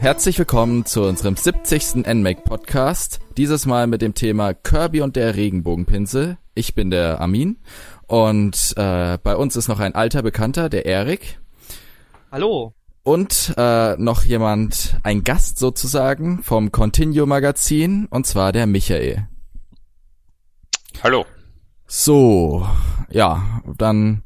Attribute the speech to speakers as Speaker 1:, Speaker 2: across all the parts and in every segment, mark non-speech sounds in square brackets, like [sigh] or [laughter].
Speaker 1: herzlich willkommen zu unserem 70. NMAC Podcast. Dieses Mal mit dem Thema Kirby und der Regenbogenpinsel. Ich bin der Armin und äh, bei uns ist noch ein alter Bekannter, der Erik.
Speaker 2: Hallo.
Speaker 1: Und äh, noch jemand, ein Gast sozusagen vom Continuo Magazin, und zwar der Michael.
Speaker 3: Hallo.
Speaker 1: So, ja, dann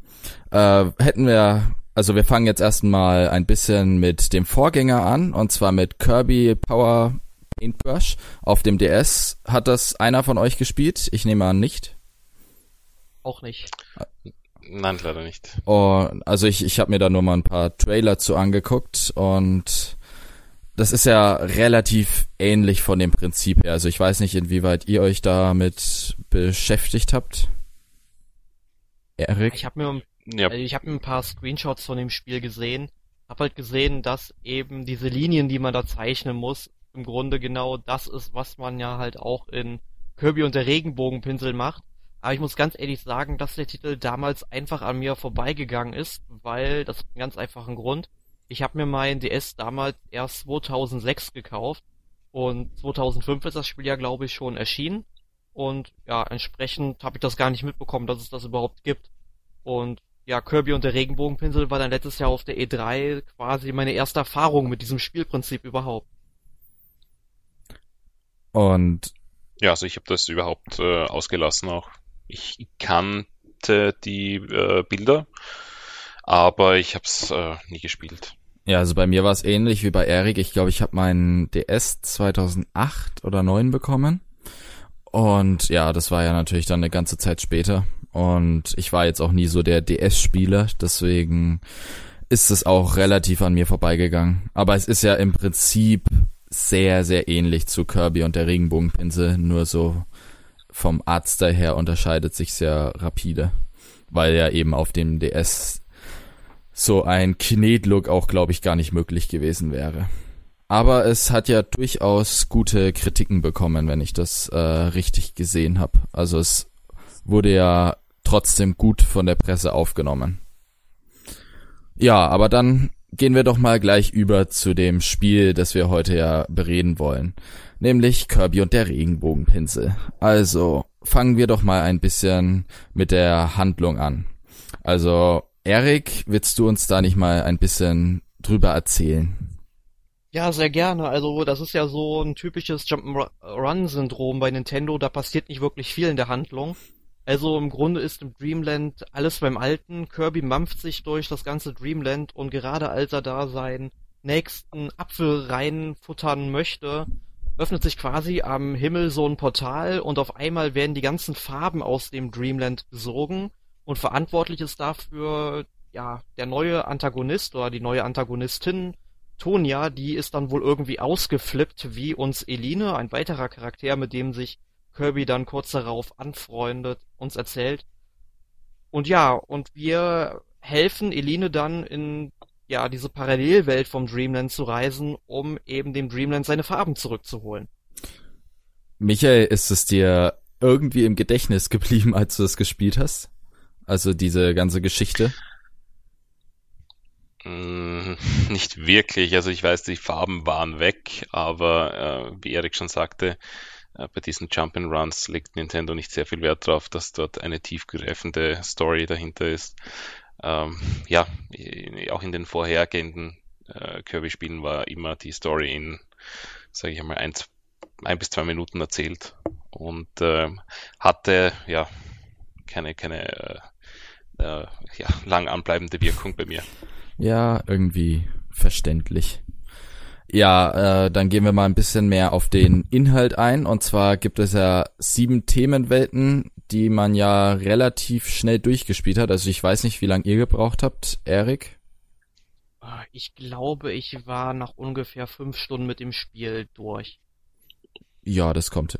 Speaker 1: äh, hätten wir, also wir fangen jetzt erstmal ein bisschen mit dem Vorgänger an, und zwar mit Kirby Power Paintbrush auf dem DS. Hat das einer von euch gespielt? Ich nehme an, nicht.
Speaker 2: Auch nicht.
Speaker 3: Nein, leider nicht.
Speaker 1: Und also ich, ich habe mir da nur mal ein paar Trailer zu angeguckt und das ist ja relativ ähnlich von dem Prinzip her. Also ich weiß nicht, inwieweit ihr euch damit beschäftigt habt.
Speaker 2: Erik? Ich habe mir, ja. also ich hab mir ein paar Screenshots von dem Spiel gesehen. Hab halt gesehen, dass eben diese Linien, die man da zeichnen muss, im Grunde genau das ist, was man ja halt auch in Kirby und der Regenbogenpinsel macht. Aber ich muss ganz ehrlich sagen, dass der Titel damals einfach an mir vorbeigegangen ist, weil, das ist einen ganz einfachen Grund. Ich habe mir mein DS damals erst 2006 gekauft und 2005 ist das Spiel ja, glaube ich, schon erschienen. Und ja, entsprechend habe ich das gar nicht mitbekommen, dass es das überhaupt gibt. Und ja, Kirby und der Regenbogenpinsel war dann letztes Jahr auf der E3 quasi meine erste Erfahrung mit diesem Spielprinzip überhaupt.
Speaker 1: Und
Speaker 3: ja, also ich habe das überhaupt äh, ausgelassen auch ich kannte die äh, Bilder, aber ich habe es äh, nie gespielt.
Speaker 1: Ja, also bei mir war es ähnlich wie bei Erik. Ich glaube, ich habe meinen DS 2008 oder 9 bekommen. Und ja, das war ja natürlich dann eine ganze Zeit später. Und ich war jetzt auch nie so der DS-Spieler, deswegen ist es auch relativ an mir vorbeigegangen. Aber es ist ja im Prinzip sehr, sehr ähnlich zu Kirby und der Regenbogenpinsel, nur so vom Artstyle her unterscheidet sich sehr rapide, weil ja eben auf dem DS so ein Knetlook auch, glaube ich, gar nicht möglich gewesen wäre. Aber es hat ja durchaus gute Kritiken bekommen, wenn ich das äh, richtig gesehen habe. Also es wurde ja trotzdem gut von der Presse aufgenommen. Ja, aber dann gehen wir doch mal gleich über zu dem Spiel, das wir heute ja bereden wollen nämlich Kirby und der Regenbogenpinsel. Also fangen wir doch mal ein bisschen mit der Handlung an. Also Erik, willst du uns da nicht mal ein bisschen drüber erzählen?
Speaker 2: Ja, sehr gerne. Also das ist ja so ein typisches Jump'n'Run-Syndrom bei Nintendo. Da passiert nicht wirklich viel in der Handlung. Also im Grunde ist im Dreamland alles beim Alten. Kirby mampft sich durch das ganze Dreamland und gerade als er da seinen nächsten Apfel reinfuttern möchte, öffnet sich quasi am Himmel so ein Portal und auf einmal werden die ganzen Farben aus dem Dreamland besogen und verantwortlich ist dafür ja der neue Antagonist oder die neue Antagonistin Tonia, die ist dann wohl irgendwie ausgeflippt wie uns Eline, ein weiterer Charakter, mit dem sich Kirby dann kurz darauf anfreundet, uns erzählt. Und ja, und wir helfen Eline dann in ja, diese Parallelwelt vom Dreamland zu reisen, um eben dem Dreamland seine Farben zurückzuholen.
Speaker 1: Michael, ist es dir irgendwie im Gedächtnis geblieben, als du das gespielt hast? Also diese ganze Geschichte?
Speaker 3: Mm, [laughs] nicht wirklich. Also ich weiß, die Farben waren weg, aber äh, wie Erik schon sagte, äh, bei diesen Jump and Runs legt Nintendo nicht sehr viel Wert darauf, dass dort eine tiefgreifende Story dahinter ist ähm, ja, auch in den vorhergehenden äh, Kirby-Spielen war immer die Story in, sage ich einmal, ein, ein bis zwei Minuten erzählt und äh, hatte ja keine, keine äh, äh, ja, lang anbleibende Wirkung bei mir.
Speaker 1: Ja, irgendwie verständlich. Ja, äh, dann gehen wir mal ein bisschen mehr auf den [laughs] Inhalt ein. Und zwar gibt es ja sieben Themenwelten, die man ja relativ schnell durchgespielt hat. Also ich weiß nicht, wie lange ihr gebraucht habt, Erik.
Speaker 2: Ah, ich glaube, ich war nach ungefähr fünf Stunden mit dem Spiel durch.
Speaker 1: Ja, das kommt.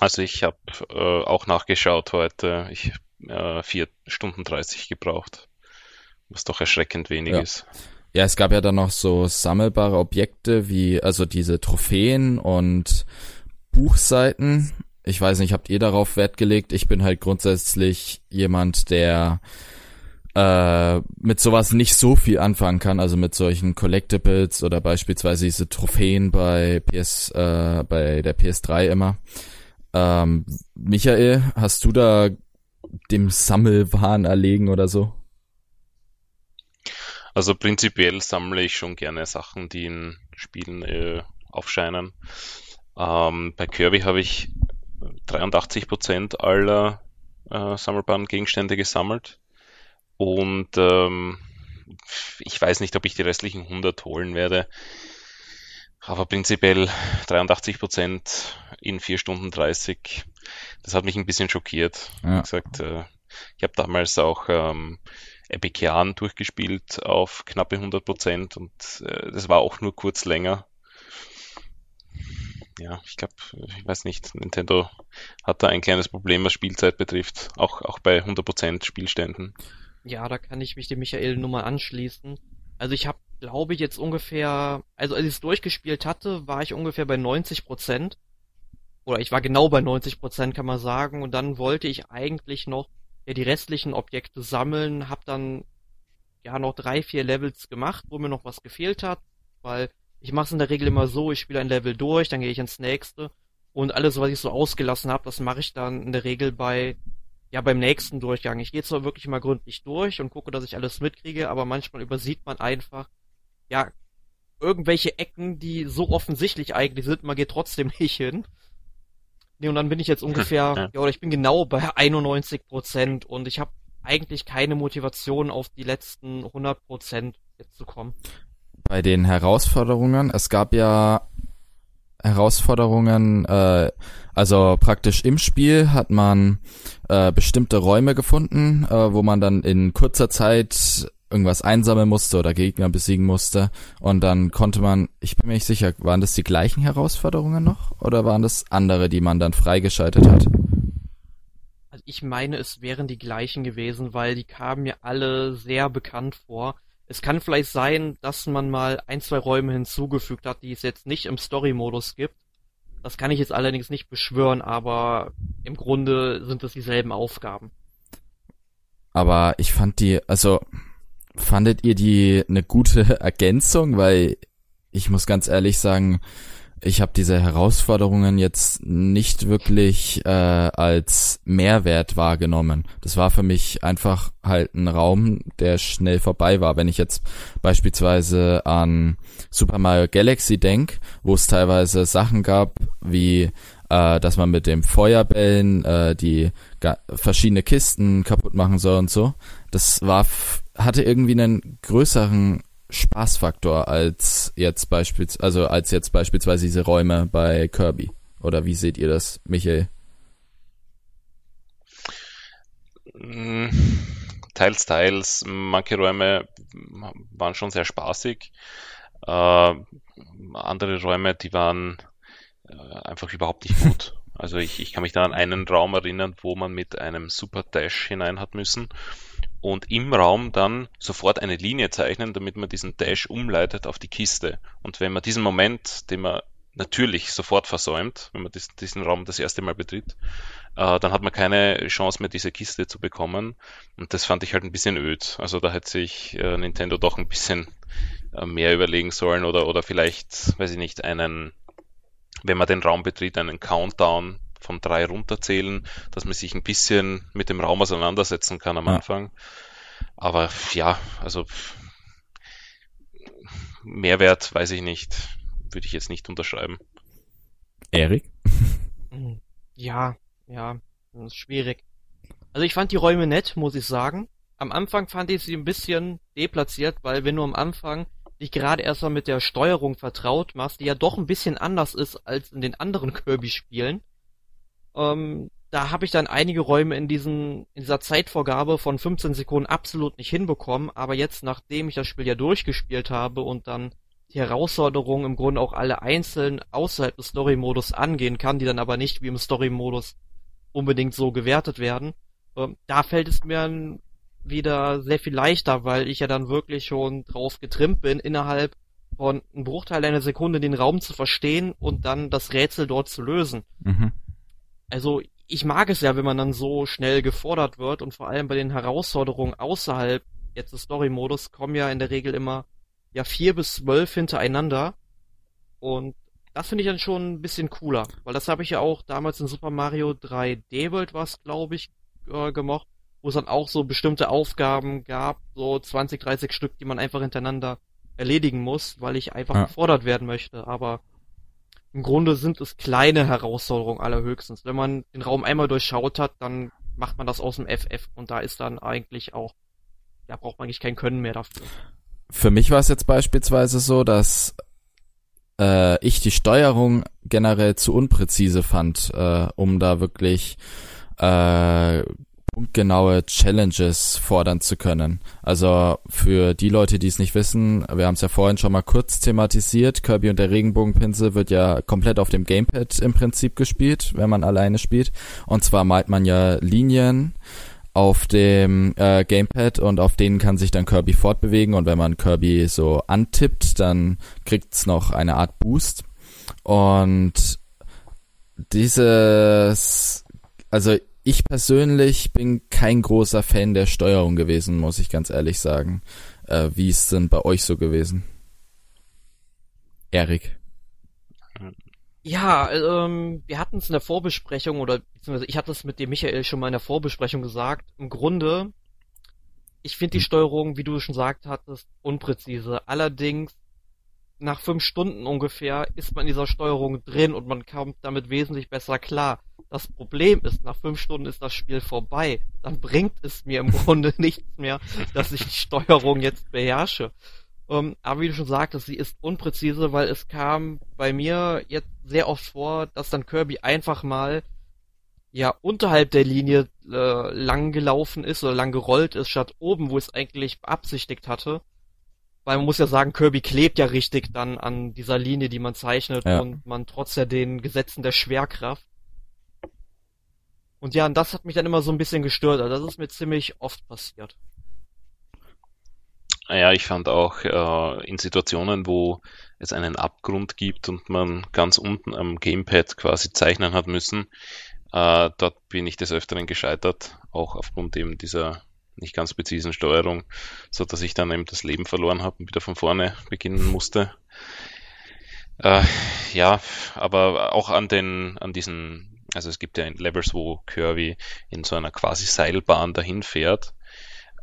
Speaker 3: Also ich habe äh, auch nachgeschaut heute. Ich äh, vier Stunden dreißig gebraucht, was doch erschreckend wenig
Speaker 1: ja.
Speaker 3: ist.
Speaker 1: Ja, es gab ja dann noch so sammelbare Objekte wie also diese Trophäen und Buchseiten ich weiß nicht, habt ihr darauf Wert gelegt? Ich bin halt grundsätzlich jemand, der äh, mit sowas nicht so viel anfangen kann, also mit solchen Collectibles oder beispielsweise diese Trophäen bei PS, äh, bei der PS3 immer. Ähm, Michael, hast du da dem Sammelwahn erlegen oder so?
Speaker 3: Also prinzipiell sammle ich schon gerne Sachen, die in Spielen äh, aufscheinen. Ähm, bei Kirby habe ich 83% aller äh, sammelbaren Gegenstände gesammelt. Und ähm, ich weiß nicht, ob ich die restlichen 100 holen werde. Aber prinzipiell 83% in 4 Stunden 30. Das hat mich ein bisschen schockiert. Ja. Wie gesagt, äh, ich habe damals auch ähm, Epikian durchgespielt auf knappe 100% und äh, das war auch nur kurz länger ja, ich glaube, ich weiß nicht, Nintendo hat da ein kleines Problem, was Spielzeit betrifft, auch, auch bei 100% Spielständen.
Speaker 2: Ja, da kann ich mich dem Michael nur mal anschließen. Also ich habe, glaube ich, jetzt ungefähr, also als ich es durchgespielt hatte, war ich ungefähr bei 90%. Oder ich war genau bei 90%, kann man sagen. Und dann wollte ich eigentlich noch ja, die restlichen Objekte sammeln, hab dann ja noch drei, vier Levels gemacht, wo mir noch was gefehlt hat, weil ich mache es in der Regel immer so, ich spiele ein Level durch, dann gehe ich ins nächste und alles, was ich so ausgelassen habe, das mache ich dann in der Regel bei ja beim nächsten Durchgang. Ich gehe zwar wirklich mal gründlich durch und gucke, dass ich alles mitkriege, aber manchmal übersieht man einfach ja irgendwelche Ecken, die so offensichtlich eigentlich sind, man geht trotzdem [laughs] nicht hin. Nee, und dann bin ich jetzt ungefähr, ja, ja oder ich bin genau bei 91 Prozent und ich habe eigentlich keine Motivation auf die letzten 100 Prozent jetzt zu kommen
Speaker 1: bei den Herausforderungen. Es gab ja Herausforderungen, äh, also praktisch im Spiel hat man äh, bestimmte Räume gefunden, äh, wo man dann in kurzer Zeit irgendwas einsammeln musste oder Gegner besiegen musste und dann konnte man, ich bin mir nicht sicher, waren das die gleichen Herausforderungen noch oder waren das andere, die man dann freigeschaltet hat?
Speaker 2: Also ich meine, es wären die gleichen gewesen, weil die kamen mir alle sehr bekannt vor. Es kann vielleicht sein, dass man mal ein, zwei Räume hinzugefügt hat, die es jetzt nicht im Story-Modus gibt. Das kann ich jetzt allerdings nicht beschwören, aber im Grunde sind es dieselben Aufgaben.
Speaker 1: Aber ich fand die, also fandet ihr die eine gute [laughs] Ergänzung? Weil ich muss ganz ehrlich sagen, ich habe diese Herausforderungen jetzt nicht wirklich äh, als Mehrwert wahrgenommen. Das war für mich einfach halt ein Raum, der schnell vorbei war. Wenn ich jetzt beispielsweise an Super Mario Galaxy denk, wo es teilweise Sachen gab, wie äh, dass man mit dem Feuerbällen äh, die verschiedene Kisten kaputt machen soll und so. Das war hatte irgendwie einen größeren Spaßfaktor als jetzt beispielsweise, also als jetzt beispielsweise diese Räume bei Kirby. Oder wie seht ihr das, Michael?
Speaker 3: Mm, teils, teils. Manche Räume waren schon sehr spaßig. Äh, andere Räume, die waren äh, einfach überhaupt nicht gut. [laughs] Also ich, ich kann mich da an einen Raum erinnern, wo man mit einem Super Dash hinein hat müssen und im Raum dann sofort eine Linie zeichnen, damit man diesen Dash umleitet auf die Kiste. Und wenn man diesen Moment, den man natürlich sofort versäumt, wenn man diesen Raum das erste Mal betritt, äh, dann hat man keine Chance mehr, diese Kiste zu bekommen. Und das fand ich halt ein bisschen öd. Also da hätte sich äh, Nintendo doch ein bisschen äh, mehr überlegen sollen oder, oder vielleicht, weiß ich nicht, einen, wenn man den Raum betritt, einen Countdown von drei runterzählen, dass man sich ein bisschen mit dem Raum auseinandersetzen kann am ja. Anfang. Aber ja, also Mehrwert weiß ich nicht. Würde ich jetzt nicht unterschreiben.
Speaker 1: Erik?
Speaker 2: Ja, ja, das ist schwierig. Also ich fand die Räume nett, muss ich sagen. Am Anfang fand ich sie ein bisschen deplatziert, weil wenn du am Anfang dich gerade erstmal mit der Steuerung vertraut machst, die ja doch ein bisschen anders ist als in den anderen [laughs] Kirby-Spielen, ähm, da habe ich dann einige Räume in diesen in dieser Zeitvorgabe von 15 Sekunden absolut nicht hinbekommen, aber jetzt nachdem ich das Spiel ja durchgespielt habe und dann die Herausforderungen im Grunde auch alle einzeln außerhalb des Story-Modus angehen kann, die dann aber nicht wie im Story-Modus unbedingt so gewertet werden, äh, da fällt es mir wieder sehr viel leichter, weil ich ja dann wirklich schon drauf getrimmt bin, innerhalb von einem Bruchteil einer Sekunde den Raum zu verstehen und dann das Rätsel dort zu lösen. Mhm. Also ich mag es ja, wenn man dann so schnell gefordert wird und vor allem bei den Herausforderungen außerhalb jetzt des Story-Modus kommen ja in der Regel immer ja vier bis zwölf hintereinander und das finde ich dann schon ein bisschen cooler, weil das habe ich ja auch damals in Super Mario 3D World was, glaube ich, äh, gemocht, wo es dann auch so bestimmte Aufgaben gab, so 20, 30 Stück, die man einfach hintereinander erledigen muss, weil ich einfach ja. gefordert werden möchte. Aber im Grunde sind es kleine Herausforderungen allerhöchstens. Wenn man den Raum einmal durchschaut hat, dann macht man das aus dem FF und da ist dann eigentlich auch, da braucht man eigentlich kein Können mehr dafür.
Speaker 1: Für mich war es jetzt beispielsweise so, dass äh, ich die Steuerung generell zu unpräzise fand, äh, um da wirklich äh, punktgenaue Challenges fordern zu können. Also für die Leute, die es nicht wissen, wir haben es ja vorhin schon mal kurz thematisiert, Kirby und der Regenbogenpinsel wird ja komplett auf dem Gamepad im Prinzip gespielt, wenn man alleine spielt. Und zwar malt man ja Linien auf dem äh, Gamepad und auf denen kann sich dann Kirby fortbewegen und wenn man Kirby so antippt, dann kriegt's noch eine Art Boost. Und dieses, also ich persönlich bin kein großer Fan der Steuerung gewesen, muss ich ganz ehrlich sagen. Äh, wie ist denn bei euch so gewesen? Erik.
Speaker 2: Ja, ähm, wir hatten es in der Vorbesprechung oder beziehungsweise ich hatte es mit dem Michael schon mal in der Vorbesprechung gesagt. Im Grunde, ich finde die hm. Steuerung, wie du schon gesagt hattest, unpräzise. Allerdings nach fünf Stunden ungefähr ist man in dieser Steuerung drin und man kommt damit wesentlich besser klar. Das Problem ist, nach fünf Stunden ist das Spiel vorbei. Dann bringt es mir im [laughs] Grunde nichts mehr, dass ich die Steuerung jetzt beherrsche. Ähm, aber wie du schon sagtest, sie ist unpräzise, weil es kam bei mir jetzt sehr oft vor, dass dann Kirby einfach mal ja unterhalb der Linie äh, lang gelaufen ist oder lang gerollt ist, statt oben, wo es eigentlich beabsichtigt hatte. Weil man muss ja sagen, Kirby klebt ja richtig dann an dieser Linie, die man zeichnet ja. und man trotz ja den Gesetzen der Schwerkraft. Und ja, und das hat mich dann immer so ein bisschen gestört. Also das ist mir ziemlich oft passiert.
Speaker 3: Ja, ich fand auch äh, in Situationen, wo es einen Abgrund gibt und man ganz unten am Gamepad quasi zeichnen hat müssen, äh, dort bin ich des Öfteren gescheitert, auch aufgrund eben dieser nicht ganz präzisen Steuerung, so dass ich dann eben das Leben verloren habe und wieder von vorne beginnen musste. Äh, ja, aber auch an den, an diesen, also es gibt ja Levels, wo Kirby in so einer quasi Seilbahn dahin fährt.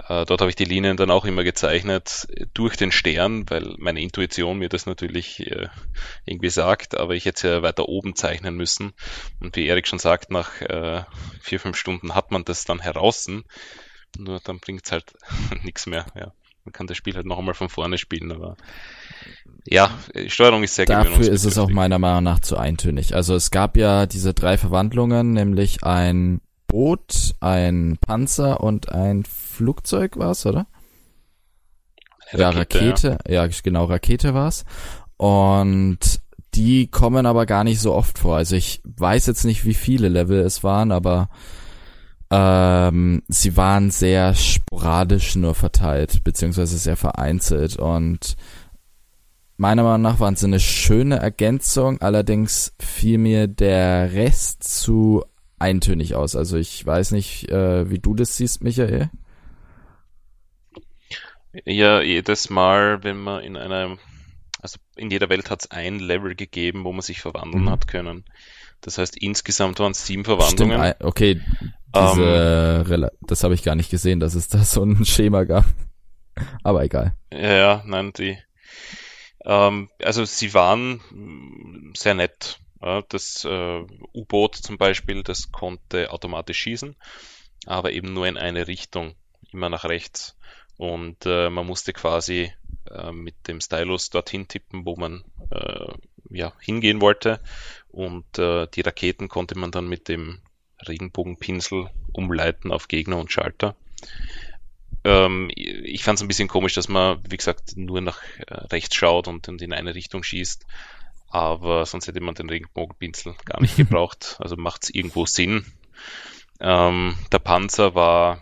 Speaker 3: Äh, dort habe ich die Linien dann auch immer gezeichnet durch den Stern, weil meine Intuition mir das natürlich äh, irgendwie sagt, aber ich hätte ja weiter oben zeichnen müssen. Und wie Erik schon sagt, nach äh, vier, fünf Stunden hat man das dann heraus nur dann bringt es halt [laughs] nichts mehr. Ja. Man kann das Spiel halt noch einmal von vorne spielen, aber ja, Steuerung ist sehr
Speaker 1: Dafür ist es auch meiner Meinung nach zu eintönig. Also es gab ja diese drei Verwandlungen, nämlich ein Boot, ein Panzer und ein Flugzeug war es, oder? ja, Rakete, ja. ja genau, Rakete war's. Und die kommen aber gar nicht so oft vor. Also ich weiß jetzt nicht, wie viele Level es waren, aber ähm, sie waren sehr sporadisch nur verteilt, beziehungsweise sehr vereinzelt und meiner Meinung nach waren sie eine schöne Ergänzung, allerdings fiel mir der Rest zu eintönig aus. Also ich weiß nicht, äh, wie du das siehst, Michael.
Speaker 3: Ja, jedes Mal, wenn man in einer, also in jeder Welt hat es ein Level gegeben, wo man sich verwandeln mhm. hat können. Das heißt, insgesamt waren es sieben Verwandlungen.
Speaker 1: Stimmt, okay, diese, ähm, das habe ich gar nicht gesehen, dass es da so ein [laughs] Schema gab. Aber egal.
Speaker 3: Ja, ja nein, die. Ähm, also sie waren sehr nett. Das äh, U-Boot zum Beispiel, das konnte automatisch schießen, aber eben nur in eine Richtung, immer nach rechts. Und äh, man musste quasi äh, mit dem Stylus dorthin tippen, wo man äh, ja, hingehen wollte. Und äh, die Raketen konnte man dann mit dem Regenbogenpinsel umleiten auf Gegner und Schalter. Ähm, ich fand es ein bisschen komisch, dass man, wie gesagt, nur nach äh, rechts schaut und, und in eine Richtung schießt. Aber sonst hätte man den Regenbogenpinsel gar nicht [laughs] gebraucht. Also macht es irgendwo Sinn. Ähm, der Panzer war,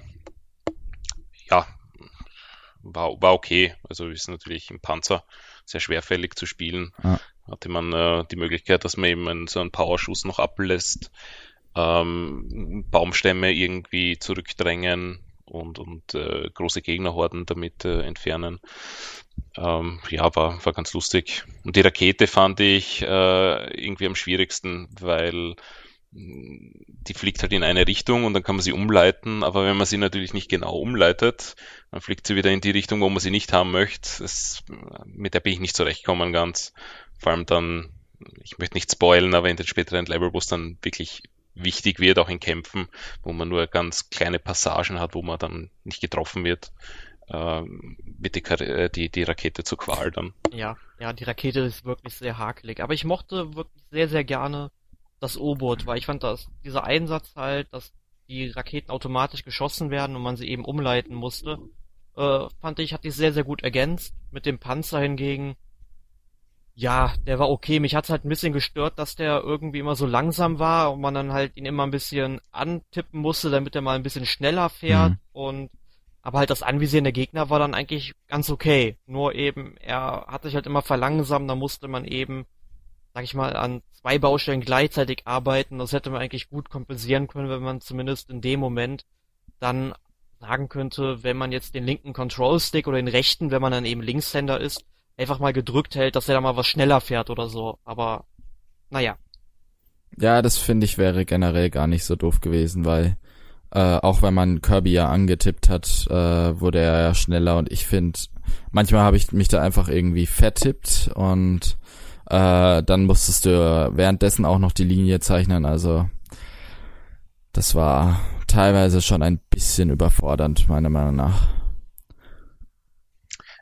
Speaker 3: ja, war, war okay. Also ist natürlich im Panzer sehr schwerfällig zu spielen. Ja. Hatte man äh, die Möglichkeit, dass man eben einen, so einen Powerschuss noch ablässt ähm, Baumstämme irgendwie zurückdrängen und, und äh, große Gegnerhorden damit äh, entfernen. Ähm, ja, war, war ganz lustig. Und die Rakete fand ich äh, irgendwie am schwierigsten, weil die fliegt halt in eine Richtung und dann kann man sie umleiten, aber wenn man sie natürlich nicht genau umleitet, dann fliegt sie wieder in die Richtung, wo man sie nicht haben möchte. Das, mit der bin ich nicht zurechtgekommen ganz. Vor allem dann, ich möchte nicht spoilen, aber in den späteren Level, wo es dann wirklich wichtig wird, auch in Kämpfen, wo man nur ganz kleine Passagen hat, wo man dann nicht getroffen wird, äh, wird die, äh, die, die Rakete zu Qual dann.
Speaker 2: Ja, ja, die Rakete ist wirklich sehr hakelig. Aber ich mochte wirklich sehr, sehr gerne das U-Boot, weil ich fand, dass dieser Einsatz halt, dass die Raketen automatisch geschossen werden und man sie eben umleiten musste, äh, fand ich, hat die sehr, sehr gut ergänzt. Mit dem Panzer hingegen, ja, der war okay. Mich hat's halt ein bisschen gestört, dass der irgendwie immer so langsam war und man dann halt ihn immer ein bisschen antippen musste, damit er mal ein bisschen schneller fährt mhm. und aber halt das Anvisieren der Gegner war dann eigentlich ganz okay. Nur eben, er hat sich halt immer verlangsamt, da musste man eben sag ich mal, an zwei Baustellen gleichzeitig arbeiten. Das hätte man eigentlich gut kompensieren können, wenn man zumindest in dem Moment dann sagen könnte, wenn man jetzt den linken Control Stick oder den rechten, wenn man dann eben Linkshänder ist, einfach mal gedrückt hält, dass er da mal was schneller fährt oder so. Aber naja.
Speaker 1: Ja, das finde ich wäre generell gar nicht so doof gewesen, weil äh, auch wenn man Kirby ja angetippt hat, äh, wurde er ja schneller und ich finde, manchmal habe ich mich da einfach irgendwie vertippt und äh, dann musstest du währenddessen auch noch die Linie zeichnen. Also das war teilweise schon ein bisschen überfordernd, meiner Meinung nach.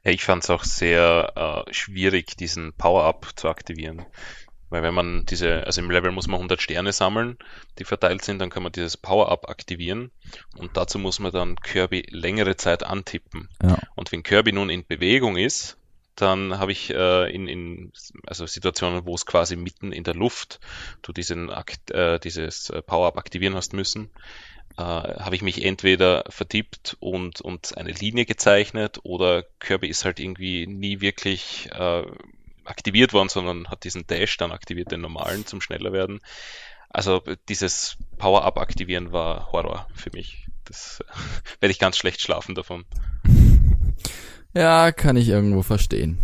Speaker 3: Ich fand es auch sehr äh, schwierig, diesen Power-Up zu aktivieren. Weil wenn man diese, also im Level muss man 100 Sterne sammeln, die verteilt sind, dann kann man dieses Power-Up aktivieren und dazu muss man dann Kirby längere Zeit antippen. Ja. Und wenn Kirby nun in Bewegung ist, dann habe ich äh, in, in also Situationen, wo es quasi mitten in der Luft du diesen Akt, äh, dieses äh, Power-Up aktivieren hast müssen, äh, habe ich mich entweder vertippt und, und eine Linie gezeichnet oder Kirby ist halt irgendwie nie wirklich äh, aktiviert worden, sondern hat diesen Dash dann aktiviert, den normalen zum schneller werden. Also dieses Power-Up aktivieren war Horror für mich. Das äh, [laughs] werde ich ganz schlecht schlafen davon.
Speaker 1: Ja, kann ich irgendwo verstehen.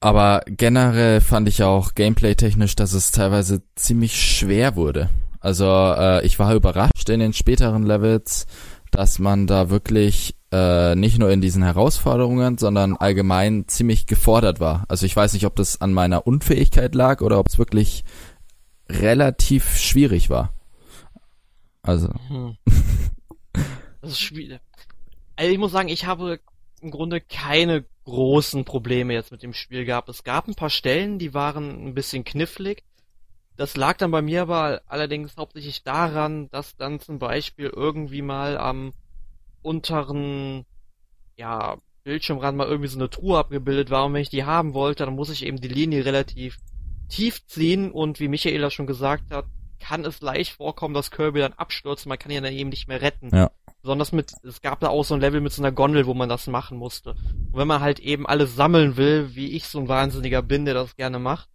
Speaker 1: Aber generell fand ich auch gameplay-technisch, dass es teilweise ziemlich schwer wurde. Also äh, ich war überrascht in den späteren Levels, dass man da wirklich äh, nicht nur in diesen Herausforderungen, sondern allgemein ziemlich gefordert war. Also ich weiß nicht, ob das an meiner Unfähigkeit lag oder ob es wirklich relativ schwierig war. Also. Hm.
Speaker 2: Das ist schwierig. Also ich muss sagen, ich habe im Grunde keine großen Probleme jetzt mit dem Spiel gehabt. Es gab ein paar Stellen, die waren ein bisschen knifflig. Das lag dann bei mir aber allerdings hauptsächlich daran, dass dann zum Beispiel irgendwie mal am unteren, ja, Bildschirmrand mal irgendwie so eine Truhe abgebildet war und wenn ich die haben wollte, dann muss ich eben die Linie relativ tief ziehen und wie Michaela schon gesagt hat, kann es leicht vorkommen, dass Kirby dann abstürzt, man kann ihn dann eben nicht mehr retten. Ja. Besonders mit, es gab da auch so ein Level mit so einer Gondel, wo man das machen musste. Und wenn man halt eben alles sammeln will, wie ich so ein Wahnsinniger bin, der das gerne macht,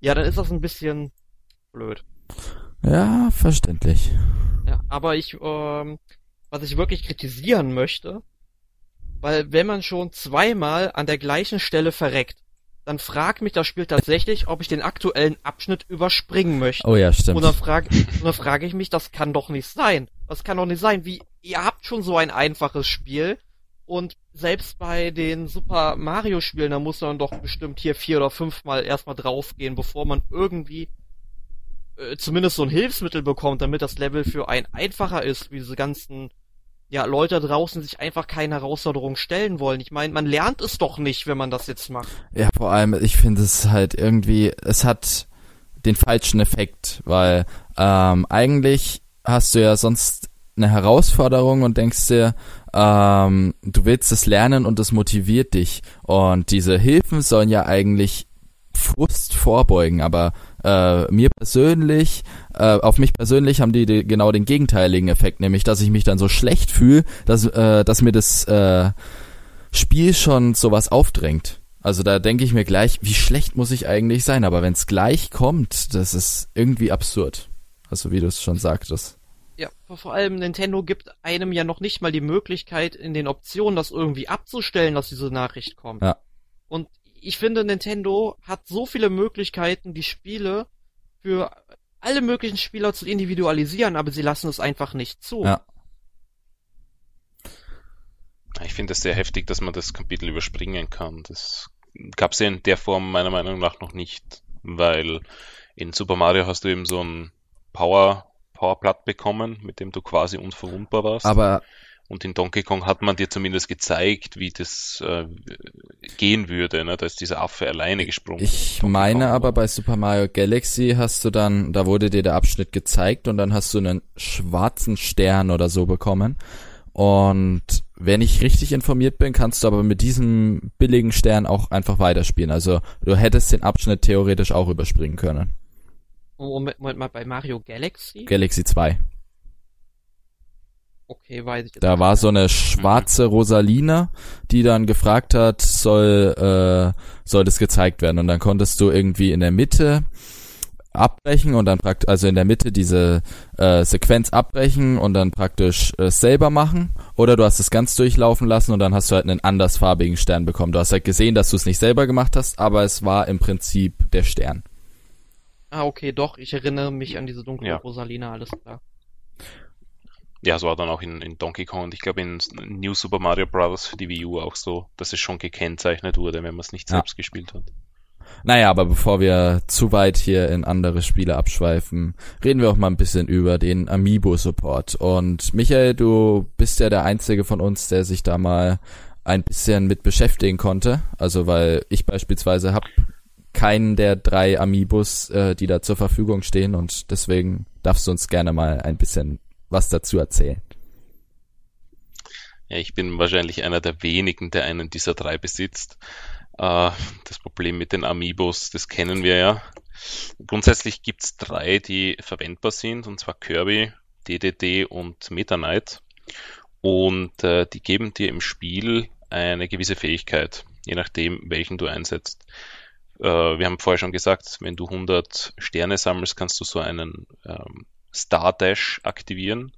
Speaker 2: ja, dann ist das ein bisschen blöd.
Speaker 1: Ja, verständlich.
Speaker 2: Ja, aber ich, ähm, was ich wirklich kritisieren möchte, weil wenn man schon zweimal an der gleichen Stelle verreckt, dann fragt mich das Spiel tatsächlich, ob ich den aktuellen Abschnitt überspringen möchte.
Speaker 1: Oh ja, stimmt.
Speaker 2: Und dann frage dann frag ich mich, das kann doch nicht sein. Das kann doch nicht sein. Wie, ihr habt schon so ein einfaches Spiel und selbst bei den Super Mario Spielen, da muss man doch bestimmt hier vier oder fünfmal erstmal draufgehen, bevor man irgendwie äh, zumindest so ein Hilfsmittel bekommt, damit das Level für einen einfacher ist, wie diese ganzen ja, Leute draußen sich einfach keine Herausforderung stellen wollen. Ich meine, man lernt es doch nicht, wenn man das jetzt macht.
Speaker 1: Ja, vor allem, ich finde es halt irgendwie, es hat den falschen Effekt, weil ähm, eigentlich hast du ja sonst eine Herausforderung und denkst dir, ähm, du willst es lernen und es motiviert dich. Und diese Hilfen sollen ja eigentlich Frust vorbeugen, aber äh, mir persönlich, äh, auf mich persönlich haben die, die, genau den gegenteiligen Effekt, nämlich dass ich mich dann so schlecht fühle, dass, äh, dass mir das äh, Spiel schon sowas aufdrängt. Also da denke ich mir gleich, wie schlecht muss ich eigentlich sein, aber wenn es gleich kommt, das ist irgendwie absurd. Also wie du es schon sagtest.
Speaker 2: Ja, vor allem Nintendo gibt einem ja noch nicht mal die Möglichkeit, in den Optionen das irgendwie abzustellen, dass diese Nachricht kommt.
Speaker 1: Ja.
Speaker 2: Und ich finde, Nintendo hat so viele Möglichkeiten, die Spiele für alle möglichen Spieler zu individualisieren, aber sie lassen es einfach nicht zu.
Speaker 1: Ja.
Speaker 3: Ich finde es sehr heftig, dass man das Kapitel überspringen kann. Das gab es ja in der Form meiner Meinung nach noch nicht, weil in Super Mario hast du eben so ein Power Powerblatt bekommen, mit dem du quasi unverwundbar warst.
Speaker 1: Aber
Speaker 3: und in Donkey Kong hat man dir zumindest gezeigt, wie das äh, gehen würde. Ne? Da ist dieser Affe alleine gesprungen.
Speaker 1: Ich meine
Speaker 3: Kong.
Speaker 1: aber bei Super Mario Galaxy hast du dann, da wurde dir der Abschnitt gezeigt und dann hast du einen schwarzen Stern oder so bekommen. Und wenn ich richtig informiert bin, kannst du aber mit diesem billigen Stern auch einfach weiterspielen. Also du hättest den Abschnitt theoretisch auch überspringen können.
Speaker 2: Moment, Moment mal, bei Mario Galaxy?
Speaker 1: Galaxy 2.
Speaker 2: Okay, weiß ich jetzt
Speaker 1: Da war so eine schwarze Rosalina, die dann gefragt hat, soll, äh, soll das gezeigt werden. Und dann konntest du irgendwie in der Mitte abbrechen und dann praktisch, also in der Mitte diese äh, Sequenz abbrechen und dann praktisch äh, selber machen. Oder du hast es ganz durchlaufen lassen und dann hast du halt einen andersfarbigen Stern bekommen. Du hast halt gesehen, dass du es nicht selber gemacht hast, aber es war im Prinzip der Stern.
Speaker 2: Ah, okay, doch, ich erinnere mich an diese dunkle
Speaker 3: Ja.
Speaker 2: Rosalina, alles klar.
Speaker 3: Ja, es war dann auch in, in Donkey Kong und ich glaube in New Super Mario Bros. für die Wii U auch so, dass es schon gekennzeichnet wurde, wenn man es nicht
Speaker 1: Ja.
Speaker 3: selbst gespielt hat.
Speaker 1: Naja, aber bevor wir zu weit hier in andere Spiele abschweifen, reden wir auch mal ein bisschen über den Amiibo-Support. Und Michael, du bist ja der Einzige von uns, der sich da mal ein bisschen mit beschäftigen konnte. Also weil ich beispielsweise habe keinen der drei Amiibos, äh, die da zur Verfügung stehen und deswegen darfst du uns gerne mal ein bisschen was dazu erzählen.
Speaker 3: Ja, ich bin wahrscheinlich einer der wenigen, der einen dieser drei besitzt. Äh, das Problem mit den Amiibos, das kennen wir ja. Grundsätzlich gibt's drei, die verwendbar sind, und zwar Kirby, DDD und Meta Knight. Und äh, die geben dir im Spiel eine gewisse Fähigkeit, je nachdem, welchen du einsetzt. Äh, wir haben vorher schon gesagt, wenn du 100 Sterne sammelst, kannst du so einen ähm, Star Dash aktivieren,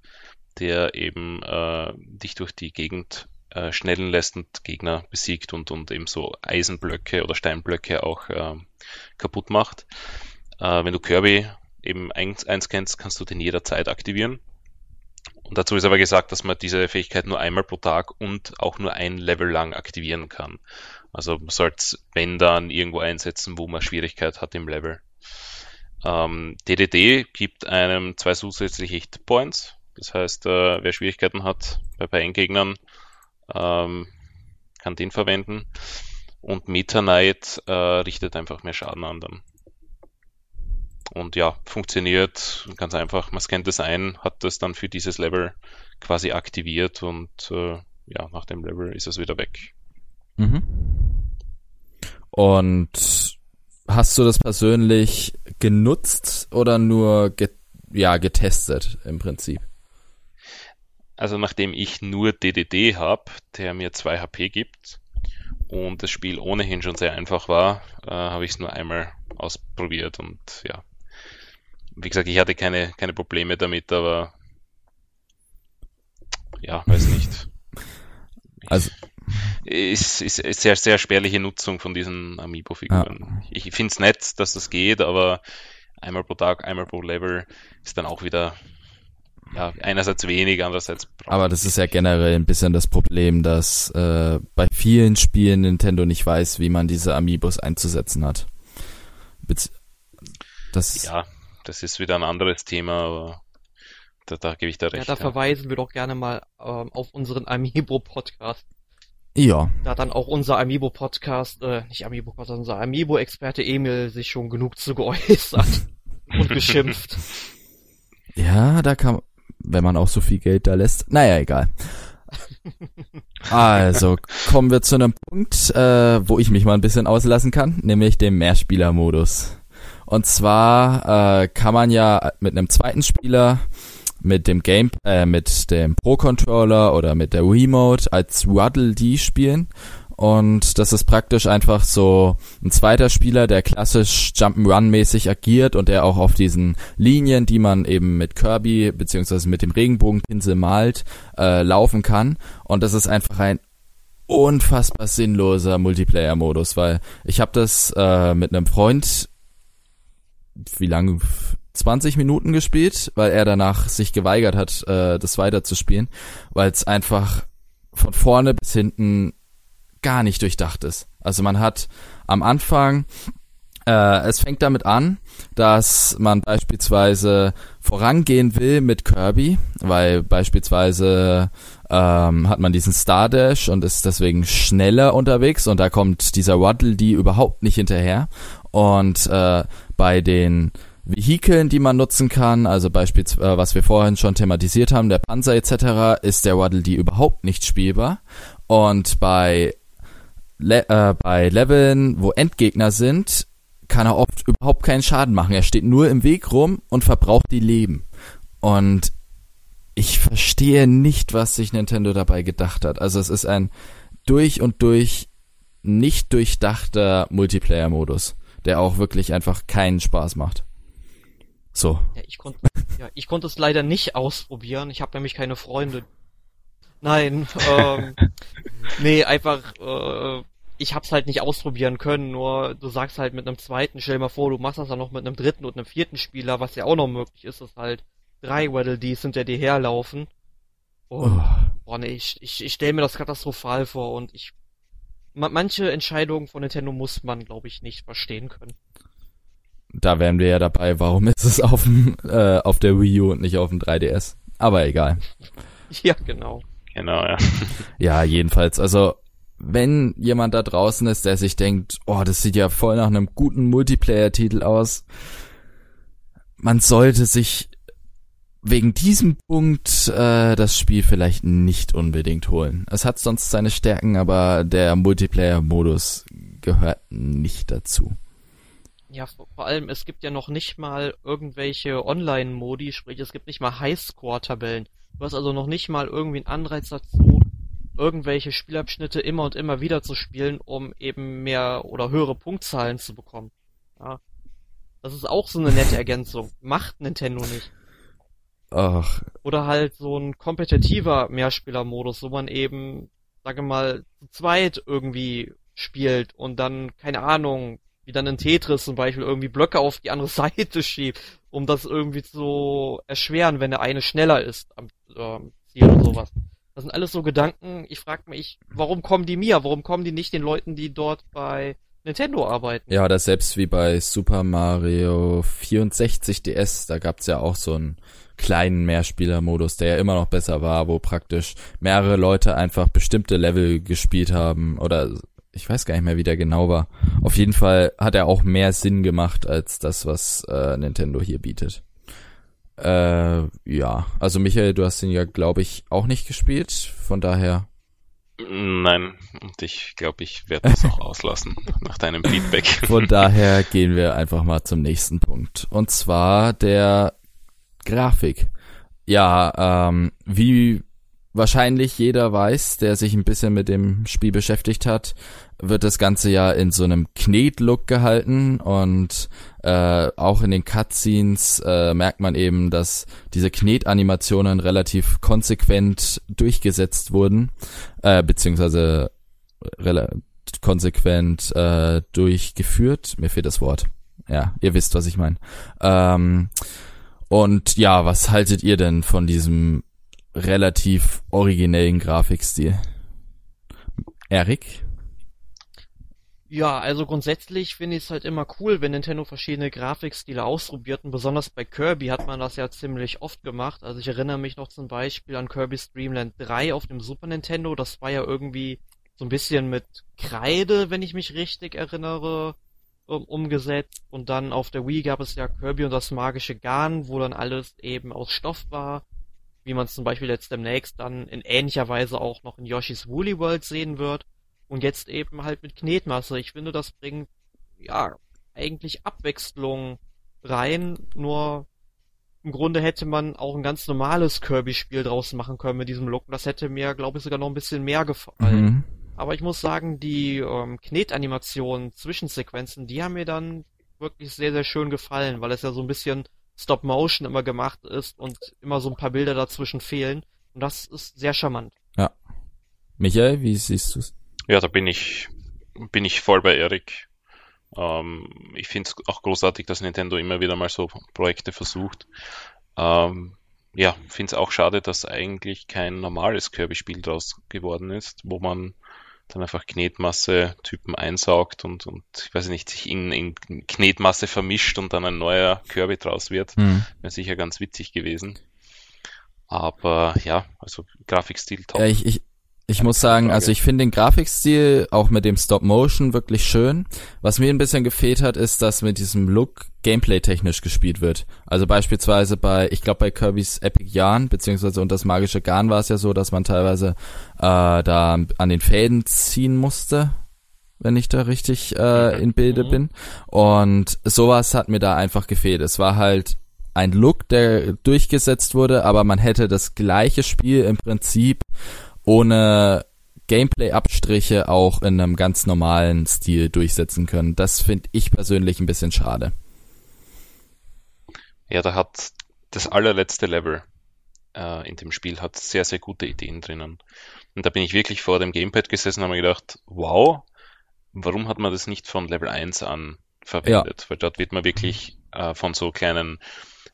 Speaker 3: der eben äh, dich durch die Gegend äh, schnellen lässt und Gegner besiegt und, und eben so Eisenblöcke oder Steinblöcke auch äh, kaputt macht. Äh, wenn du Kirby eben eins, eins kennst, kannst du den jederzeit aktivieren. Und dazu ist aber gesagt, dass man diese Fähigkeit nur einmal pro Tag und auch nur ein Level lang aktivieren kann. Also man sollte es, wenn dann, irgendwo einsetzen, wo man Schwierigkeit hat im Level. Ähm, DDD gibt einem zwei zusätzliche Hit Points. Das heißt, äh, wer Schwierigkeiten hat bei beiden Gegnern, ähm, kann den verwenden. Und Meta Knight äh, richtet einfach mehr Schaden an dann. Und ja, funktioniert ganz einfach. Man scannt es ein, hat das dann für dieses Level quasi aktiviert und äh, ja, nach dem Level ist es wieder weg.
Speaker 1: Mhm. Und hast du das persönlich genutzt oder nur ge ja, getestet im Prinzip?
Speaker 3: Also nachdem ich nur DDD habe, der mir 2 HP gibt und das Spiel ohnehin schon sehr einfach war, äh, habe ich es nur einmal ausprobiert und ja. Wie gesagt, ich hatte keine, keine Probleme damit, aber ja, weiß nicht.
Speaker 1: Also
Speaker 3: ist, ist, ist sehr, sehr spärliche Nutzung von diesen Amiibo-Figuren. Ich finde es nett, dass das geht, aber einmal pro Tag, einmal pro Level ist dann auch wieder ja, einerseits wenig, andererseits
Speaker 1: Aber das ist ja generell ein bisschen das Problem, dass äh, bei vielen Spielen Nintendo nicht weiß, wie man diese Amiibos einzusetzen hat. Bez das
Speaker 3: Ja, das ist wieder ein anderes Thema, aber da, da gebe ich da
Speaker 2: Ja,
Speaker 3: recht.
Speaker 2: da
Speaker 3: ja.
Speaker 2: verweisen wir doch gerne mal ähm, auf unseren Amiibo-Podcast.
Speaker 1: Ja,
Speaker 2: Da dann auch unser Amiibo-Podcast, äh, nicht Amiibo-Podcast, unser Amiibo-Experte Emil sich schon genug zu geäußert [laughs] und geschimpft.
Speaker 1: ja, da kann, wenn man auch so viel Geld da lässt. Naja, egal. [laughs] Also kommen wir zu einem Punkt, äh, wo ich mich mal ein bisschen auslassen kann, nämlich dem Mehrspieler-Modus. Und zwar äh, kann man ja mit einem zweiten Spieler mit dem Game, äh, mit dem Pro-Controller oder mit der Remote als Waddle Dee spielen. Und das ist praktisch einfach so ein zweiter Spieler, der klassisch Jump'n'Run-mäßig agiert und der auch auf diesen Linien, die man eben mit Kirby beziehungsweise mit dem Regenbogenpinsel malt, äh, laufen kann. Und das ist einfach ein unfassbar sinnloser Multiplayer-Modus, weil ich habe das äh, mit einem Freund wie lange 20 Minuten gespielt, weil er danach sich geweigert hat, äh, das weiterzuspielen, weil es einfach von vorne bis hinten gar nicht durchdacht ist. Also man hat am Anfang, äh, es fängt damit an, dass man beispielsweise vorangehen will mit Kirby, weil beispielsweise ähm, hat man diesen Stardash und ist deswegen schneller unterwegs und da kommt dieser Waddle die überhaupt nicht hinterher. Und äh, bei den Vehikeln, die man nutzen kann, also beispielsweise, äh, was wir vorhin schon thematisiert haben, der Panzer etc., ist der Waddle Dee überhaupt nicht spielbar. Und bei, Le äh, bei Leveln, wo Endgegner sind, kann er oft überhaupt keinen Schaden machen. Er steht nur im Weg rum und verbraucht die Leben. Und ich verstehe nicht, was sich Nintendo dabei gedacht hat. Also es ist ein durch und durch nicht durchdachter Multiplayer-Modus, der auch wirklich einfach keinen Spaß macht. So.
Speaker 2: Ja, ich konnte, ja, ich konnte es leider nicht ausprobieren. Ich habe nämlich keine Freunde. Nein, [laughs] ähm, nee, einfach, äh, ich hab's halt nicht ausprobieren können. Nur du sagst halt mit einem zweiten, stell dir mal vor, du machst das dann noch mit einem dritten und einem vierten Spieler, was ja auch noch möglich ist, dass halt drei Waddle Dees hinter dir herlaufen. Und, oh. boah, nee, ich, ich, ich stelle mir das katastrophal vor und ich, manche Entscheidungen von Nintendo muss man, glaube ich, nicht verstehen können
Speaker 1: da wären wir ja dabei, warum ist es auf, dem, äh, auf der Wii U und nicht auf dem 3DS? Aber egal. [laughs]
Speaker 2: Ja, genau.
Speaker 3: Genau, ja. [laughs]
Speaker 1: Ja, jedenfalls, also wenn jemand da draußen ist, der sich denkt, oh, das sieht ja voll nach einem guten Multiplayer-Titel aus, man sollte sich wegen diesem Punkt äh, das Spiel vielleicht nicht unbedingt holen. Es hat sonst seine Stärken, aber der Multiplayer-Modus gehört nicht dazu.
Speaker 2: Ja, vor, allem, es gibt ja noch nicht mal irgendwelche Online-Modi, sprich, es gibt nicht mal Highscore-Tabellen. Du hast also noch nicht mal irgendwie einen Anreiz dazu, irgendwelche Spielabschnitte immer und immer wieder zu spielen, um eben mehr oder höhere Punktzahlen zu bekommen. Ja. Das ist auch so eine nette Ergänzung. Macht Nintendo nicht.
Speaker 1: Ach.
Speaker 2: Oder halt so ein kompetitiver Mehrspieler-Modus, wo man eben, sage mal, zu zweit irgendwie spielt und dann, keine Ahnung, wie dann in Tetris zum Beispiel irgendwie Blöcke auf die andere [laughs] Seite schiebt, um das irgendwie zu erschweren, wenn der eine schneller ist am ähm, Ziel oder sowas. Das sind alles so Gedanken, ich frage mich, warum kommen die mir? Warum kommen die nicht den Leuten, die dort bei Nintendo arbeiten?
Speaker 1: Ja, oder selbst wie bei Super Mario 64 DS, da gab's ja auch so einen kleinen Mehrspieler-Modus, der ja immer noch besser war, wo praktisch mehrere Leute einfach bestimmte Level gespielt haben oder ich weiß gar nicht mehr, wie der genau war. Auf jeden Fall hat er auch mehr Sinn gemacht als das, was äh, Nintendo hier bietet. Äh, ja, also Michael, du hast ihn ja, glaube ich, auch nicht gespielt, von daher.
Speaker 3: Nein, und ich glaube, ich werde das auch auslassen [laughs] nach deinem Feedback.
Speaker 1: Von [laughs] daher gehen wir einfach mal zum nächsten Punkt. Und zwar der Grafik. Ja, ähm, wie wahrscheinlich jeder weiß, der sich ein bisschen mit dem Spiel beschäftigt hat, wird das Ganze ja in so einem Knet-Look gehalten und äh, auch in den Cutscenes äh, merkt man eben, dass diese Knet-Animationen relativ konsequent durchgesetzt wurden, äh, beziehungsweise konsequent äh, durchgeführt. Mir fehlt das Wort. Ja, ihr wisst, was ich meine. Ähm, und ja, was haltet ihr denn von diesem relativ originellen Grafikstil. Erik?
Speaker 2: Ja, also grundsätzlich finde ich es halt immer cool, wenn Nintendo verschiedene Grafikstile ausprobiert und besonders bei Kirby hat man das ja ziemlich oft gemacht. Also ich erinnere mich noch zum Beispiel an Kirby's Dreamland 3 auf dem Super Nintendo. Das war ja irgendwie so ein bisschen mit Kreide, wenn ich mich richtig erinnere, um, umgesetzt. Und dann auf der Wii gab es ja Kirby und das magische Garn, wo dann alles eben aus Stoff war wie man es zum Beispiel jetzt demnächst dann in ähnlicher Weise auch noch in Yoshi's Woolly World sehen wird. Und jetzt eben halt mit Knetmasse. Ich finde, das bringt, ja, eigentlich Abwechslung rein, nur im Grunde hätte man auch ein ganz normales Kirby-Spiel draus machen können mit diesem Look. Das hätte mir, glaube ich, sogar noch ein bisschen mehr gefallen. Mhm. Aber ich muss sagen, die ähm, Knetanimationen, Zwischensequenzen, die haben mir dann wirklich sehr, sehr schön gefallen, weil es ja so ein bisschen Stop-Motion immer gemacht ist und immer so ein paar Bilder dazwischen fehlen. Und das ist sehr charmant.
Speaker 1: Ja. Michael, wie siehst du es?
Speaker 3: Ja, da bin ich, bin ich voll bei Erik. Ähm, ich finde es auch großartig, dass Nintendo immer wieder mal so Projekte versucht. Ähm, ja, finde es auch schade, dass eigentlich kein normales Kirby-Spiel draus geworden ist, wo man dann einfach Knetmasse-Typen einsaugt und, und ich weiß nicht, sich in, in Knetmasse vermischt und dann ein neuer Kirby draus wird. Mhm. Wäre sicher ganz witzig gewesen. Aber ja, also Grafikstil
Speaker 1: top. Ja, ich, ich, ich muss sagen, also ich finde den Grafikstil auch mit dem Stop Motion wirklich schön. Was mir ein bisschen gefehlt hat, ist, dass mit diesem Look Gameplay technisch gespielt wird. Also beispielsweise bei, ich glaube bei Kirby's Epic Yarn, beziehungsweise unter das magische Garn war es ja so, dass man teilweise äh, da an den Fäden ziehen musste, wenn ich da richtig äh, in Bilde mhm. bin. Und sowas hat mir da einfach gefehlt. Es war halt ein Look, der durchgesetzt wurde, aber man hätte das gleiche Spiel im Prinzip ohne Gameplay-Abstriche auch in einem ganz normalen Stil durchsetzen können. Das finde ich persönlich ein bisschen schade.
Speaker 3: Ja, da hat das allerletzte Level äh, in dem Spiel hat sehr, sehr gute Ideen drinnen. Und da bin ich wirklich vor dem Gamepad gesessen und habe mir gedacht, wow, warum hat man das nicht von Level 1 an verwendet? Ja. Weil dort wird man wirklich äh, von so kleinen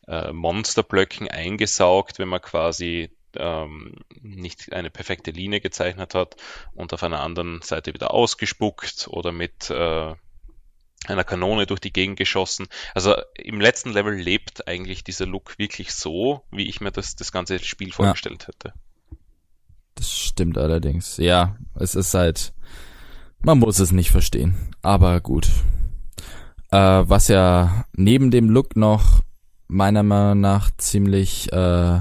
Speaker 3: äh, Monsterblöcken eingesaugt, wenn man quasi ähm, nicht eine perfekte Linie gezeichnet hat und auf einer anderen Seite wieder ausgespuckt oder mit äh, einer Kanone durch die Gegend geschossen. Also im letzten Level lebt eigentlich dieser Look wirklich so, wie ich mir das, das ganze Spiel vorgestellt ja. hätte.
Speaker 1: Das stimmt allerdings. Ja, es ist halt, man muss es nicht verstehen. Aber gut. Äh, was ja neben dem Look noch meiner Meinung nach ziemlich äh,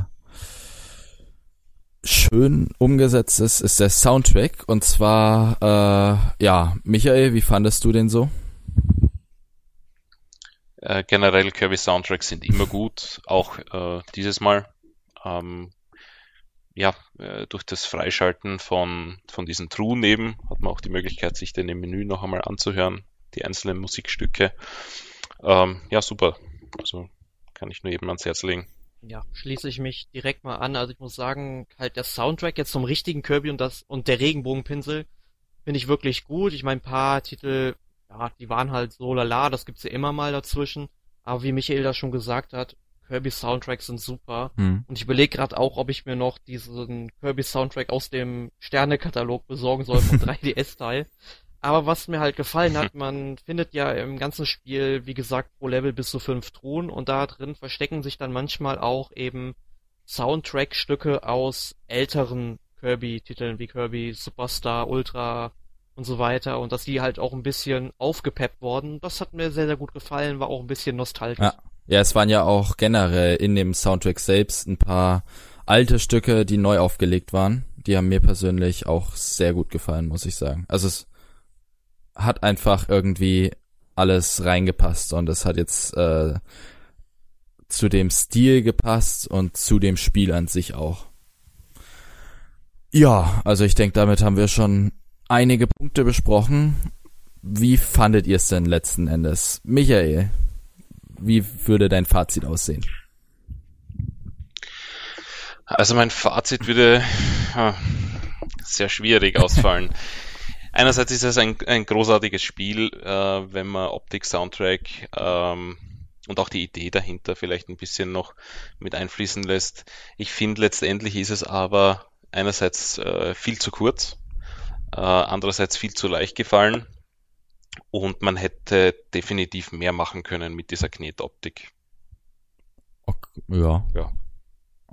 Speaker 1: schön umgesetzt ist, ist der Soundtrack. Und zwar, äh, ja, Michael, wie fandest du den so?
Speaker 3: Äh, generell Kirby Soundtracks sind immer gut, auch äh, dieses Mal. Ähm, ja, äh, durch das Freischalten von, von diesen Truhen eben hat man auch die Möglichkeit, sich den im Menü noch einmal anzuhören, die einzelnen Musikstücke. Ähm, ja, super. Also kann ich nur eben ans Herz legen
Speaker 2: ja, schließe ich mich direkt mal an. Also ich muss sagen, halt der Soundtrack jetzt zum richtigen Kirby und das und der Regenbogenpinsel finde ich wirklich gut. Ich meine, ein paar Titel, ja, die waren halt so lala, das gibt's ja immer mal dazwischen. Aber wie Michael das schon gesagt hat, Kirby Soundtracks sind super. Hm. Und ich überlege gerade auch, ob ich mir noch diesen Kirby Soundtrack aus dem Sterne-Katalog besorgen soll vom [laughs] 3DS-Teil. Aber was mir halt gefallen hat, [laughs] man findet ja im ganzen Spiel, wie gesagt, pro Level bis zu fünf Truhen und da drin verstecken sich dann manchmal auch eben Soundtrack-Stücke aus älteren Kirby-Titeln wie Kirby Superstar, Ultra und so weiter und dass die halt auch ein bisschen aufgepeppt worden. Das hat mir sehr, sehr gut gefallen, war auch ein bisschen nostalgisch.
Speaker 1: Ja. ja, es waren ja auch generell in dem Soundtrack selbst ein paar alte Stücke, die neu aufgelegt waren. Die haben mir persönlich auch sehr gut gefallen, muss ich sagen. Also es hat einfach irgendwie alles reingepasst und es hat jetzt äh, zu dem Stil gepasst und zu dem Spiel an sich auch. Ja, also ich denke, damit haben wir schon einige Punkte besprochen. Wie fandet ihr es denn letzten Endes? Michael, wie würde dein Fazit aussehen?
Speaker 3: Also mein Fazit würde ja, sehr schwierig ausfallen. [laughs] einerseits ist es ein, ein großartiges Spiel, äh, wenn man Optik, Soundtrack ähm, und auch die Idee dahinter vielleicht ein bisschen noch mit einfließen lässt. Ich finde letztendlich ist es aber einerseits äh, viel zu kurz, äh, andererseits viel zu leicht gefallen und man hätte definitiv mehr machen können mit dieser Knetoptik.
Speaker 1: Okay, ja.
Speaker 3: Ja.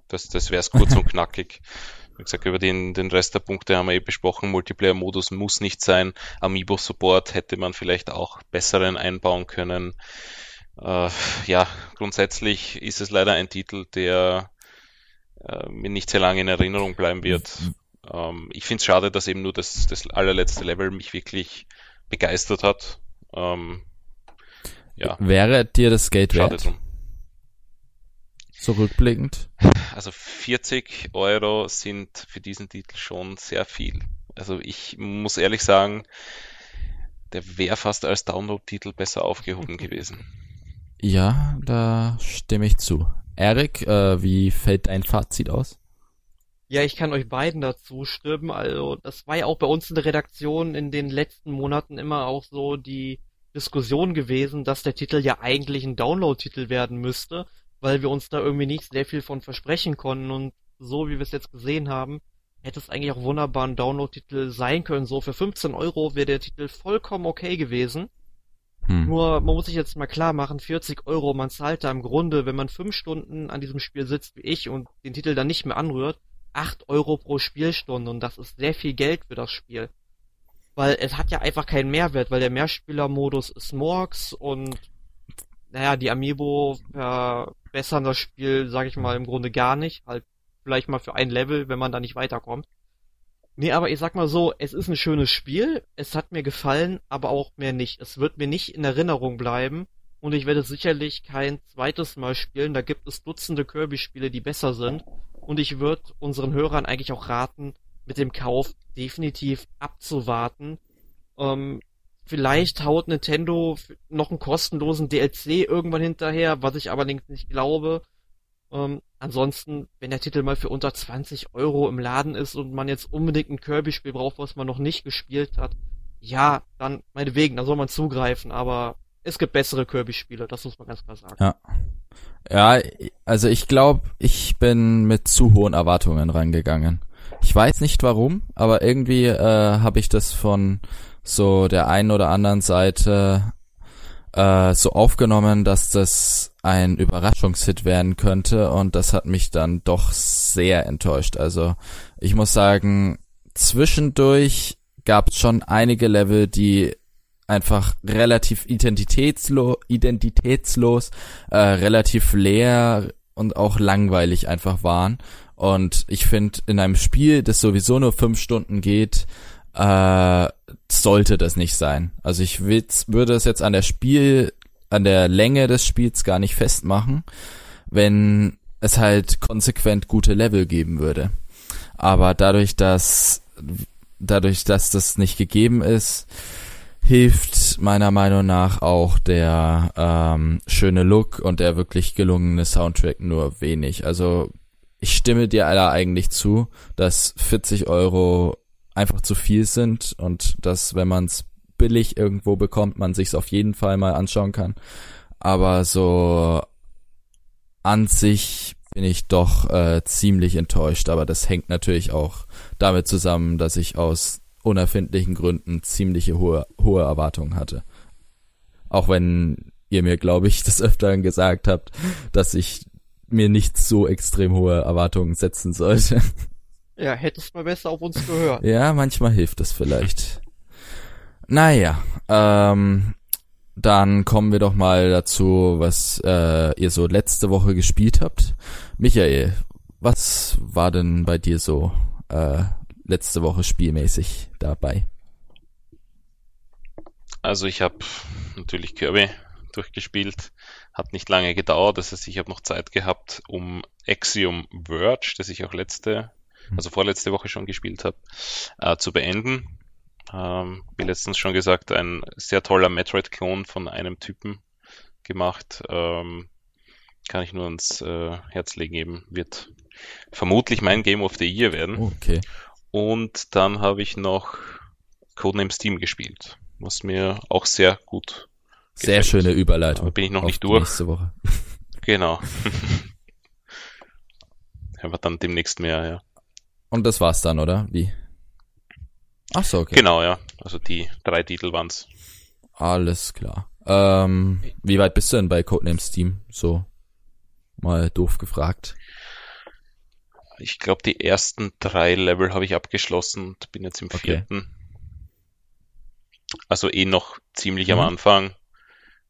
Speaker 3: Das, das wäre es kurz und knackig. [laughs] Wie gesagt, über den, den Rest der Punkte haben wir eh besprochen. Multiplayer-Modus muss nicht sein. Amiibo-Support hätte man vielleicht auch besseren einbauen können. Äh, ja, grundsätzlich ist es leider ein Titel, der äh, mir nicht sehr lange in Erinnerung bleiben wird. Ähm, ich finde es schade, dass eben nur das, das allerletzte Level mich wirklich begeistert hat. Ähm,
Speaker 1: ja. Wäre dir das Geld schade wert? Drum. Zurückblickend.
Speaker 3: Also 40 Euro sind für diesen Titel schon sehr viel. Also ich muss ehrlich sagen, der wäre fast als Download-Titel besser aufgehoben gewesen.
Speaker 1: Ja, da stimme ich zu. Erik, äh, wie fällt dein Fazit aus?
Speaker 2: Ja, ich kann euch beiden dazu stimmen. Also, das war ja auch bei uns in der Redaktion in den letzten Monaten immer auch so die Diskussion gewesen, dass der Titel ja eigentlich ein Download-Titel werden müsste, weil wir uns da irgendwie nicht sehr viel von versprechen konnten und so wie wir es jetzt gesehen haben, hätte es eigentlich auch wunderbar ein Download-Titel sein können. So für 15 Euro wäre der Titel vollkommen okay gewesen. Hm. Nur, man muss sich jetzt mal klar machen, 40 Euro, man zahlt da im Grunde, wenn man fünf Stunden an diesem Spiel sitzt wie ich und den Titel dann nicht mehr anrührt, 8 Euro pro Spielstunde und das ist sehr viel Geld für das Spiel. Weil es hat ja einfach keinen Mehrwert, weil der Mehrspielermodus ist Morgs und naja, die Amiibo verbessern das Spiel, sag ich mal, im Grunde gar nicht. Halt vielleicht mal für ein Level, wenn man da nicht weiterkommt. Nee, aber ich sag mal so, es ist ein schönes Spiel, es hat mir gefallen, aber auch mehr nicht. Es wird mir nicht in Erinnerung bleiben und ich werde sicherlich kein zweites Mal spielen. Da gibt es Dutzende Kirby-Spiele, die besser sind und ich würde unseren Hörern eigentlich auch raten, mit dem Kauf definitiv abzuwarten. Ähm, vielleicht haut Nintendo noch einen kostenlosen DLC irgendwann hinterher, was ich allerdings nicht glaube. Ähm, ansonsten, wenn der Titel mal für unter 20 Euro im Laden ist und man jetzt unbedingt ein Kirby-Spiel braucht, was man noch nicht gespielt hat, ja, dann meinetwegen, dann soll man zugreifen, aber es gibt bessere Kirby-Spiele, das muss man ganz klar sagen.
Speaker 1: Ja. Ja, also ich glaube, ich bin mit zu hohen Erwartungen reingegangen. Ich weiß nicht warum, aber irgendwie äh, habe ich das von so der einen oder anderen Seite äh, so aufgenommen, dass das ein Überraschungshit werden könnte und das hat mich dann doch sehr enttäuscht. Also ich muss sagen, zwischendurch gab es schon einige Level, die einfach relativ identitätslo identitätslos, äh, relativ leer und auch langweilig einfach waren. Und ich finde, in einem Spiel, das sowieso nur fünf Stunden geht, äh, sollte das nicht sein. Also ich würde es jetzt an der Spiel, an der Länge des Spiels gar nicht festmachen, wenn es halt konsequent gute Level geben würde. Aber dadurch, dass dadurch, dass das nicht gegeben ist, hilft meiner Meinung nach auch der ähm, schöne Look und der wirklich gelungene Soundtrack nur wenig. Also ich stimme dir alle eigentlich zu, dass 40 Euro einfach zu viel sind und dass, wenn man es billig irgendwo bekommt, man sich's auf jeden Fall mal anschauen kann. Aber so an sich bin ich doch äh, ziemlich enttäuscht. Aber das hängt natürlich auch damit zusammen, dass ich aus unerfindlichen Gründen ziemliche hohe, hohe Erwartungen hatte. Auch wenn ihr mir, glaube ich, [laughs] des Öfteren gesagt habt, dass ich mir nicht so extrem hohe Erwartungen setzen sollte.
Speaker 2: Ja, hättest mal besser auf uns gehört.
Speaker 1: ja, manchmal hilft es vielleicht. Naja, ähm, dann kommen wir doch mal dazu, was äh, ihr so letzte Woche gespielt habt. Michael, was war denn bei dir so äh, letzte Woche spielmäßig dabei?
Speaker 3: Also ich habe natürlich Kirby durchgespielt, hat nicht lange gedauert, das heißt, ich habe noch Zeit gehabt, um Axiom Verge, das ich auch letzte. Also vorletzte Woche schon gespielt habe, äh, zu beenden. Ähm, wie letztens schon gesagt, ein sehr toller Metroid-Klon von einem Typen gemacht. Ähm, kann ich nur ans äh, Herz legen, eben wird vermutlich mein Game of the Year werden.
Speaker 1: Okay.
Speaker 3: Und dann habe ich noch Codename Steam gespielt, was mir auch sehr gut
Speaker 1: Sehr gefällt. schöne Überleitung.
Speaker 3: Aber bin ich noch nicht durch.
Speaker 1: Nächste Woche.
Speaker 3: Genau. [laughs] Aber dann demnächst mehr, ja.
Speaker 1: Und das war's dann, oder? Wie?
Speaker 3: Ach so, okay. Genau, ja. Also die drei Titel waren's.
Speaker 1: Alles klar. Ähm, wie weit bist du denn bei Codenames Steam? So mal doof gefragt.
Speaker 3: Ich glaube, die ersten drei Level habe ich abgeschlossen und bin jetzt im okay. vierten. Also eh noch ziemlich mhm. am Anfang.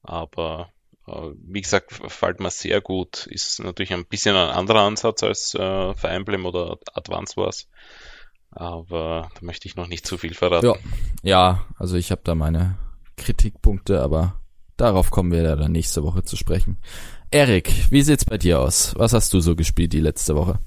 Speaker 3: Aber wie gesagt, fällt mir sehr gut. Ist natürlich ein bisschen ein anderer Ansatz als äh, Fire Emblem oder Advance Wars. Aber da möchte ich noch nicht zu viel verraten.
Speaker 1: Ja, ja also ich habe da meine Kritikpunkte, aber darauf kommen wir dann nächste Woche zu sprechen. Erik, wie sieht's bei dir aus? Was hast du so gespielt die letzte Woche?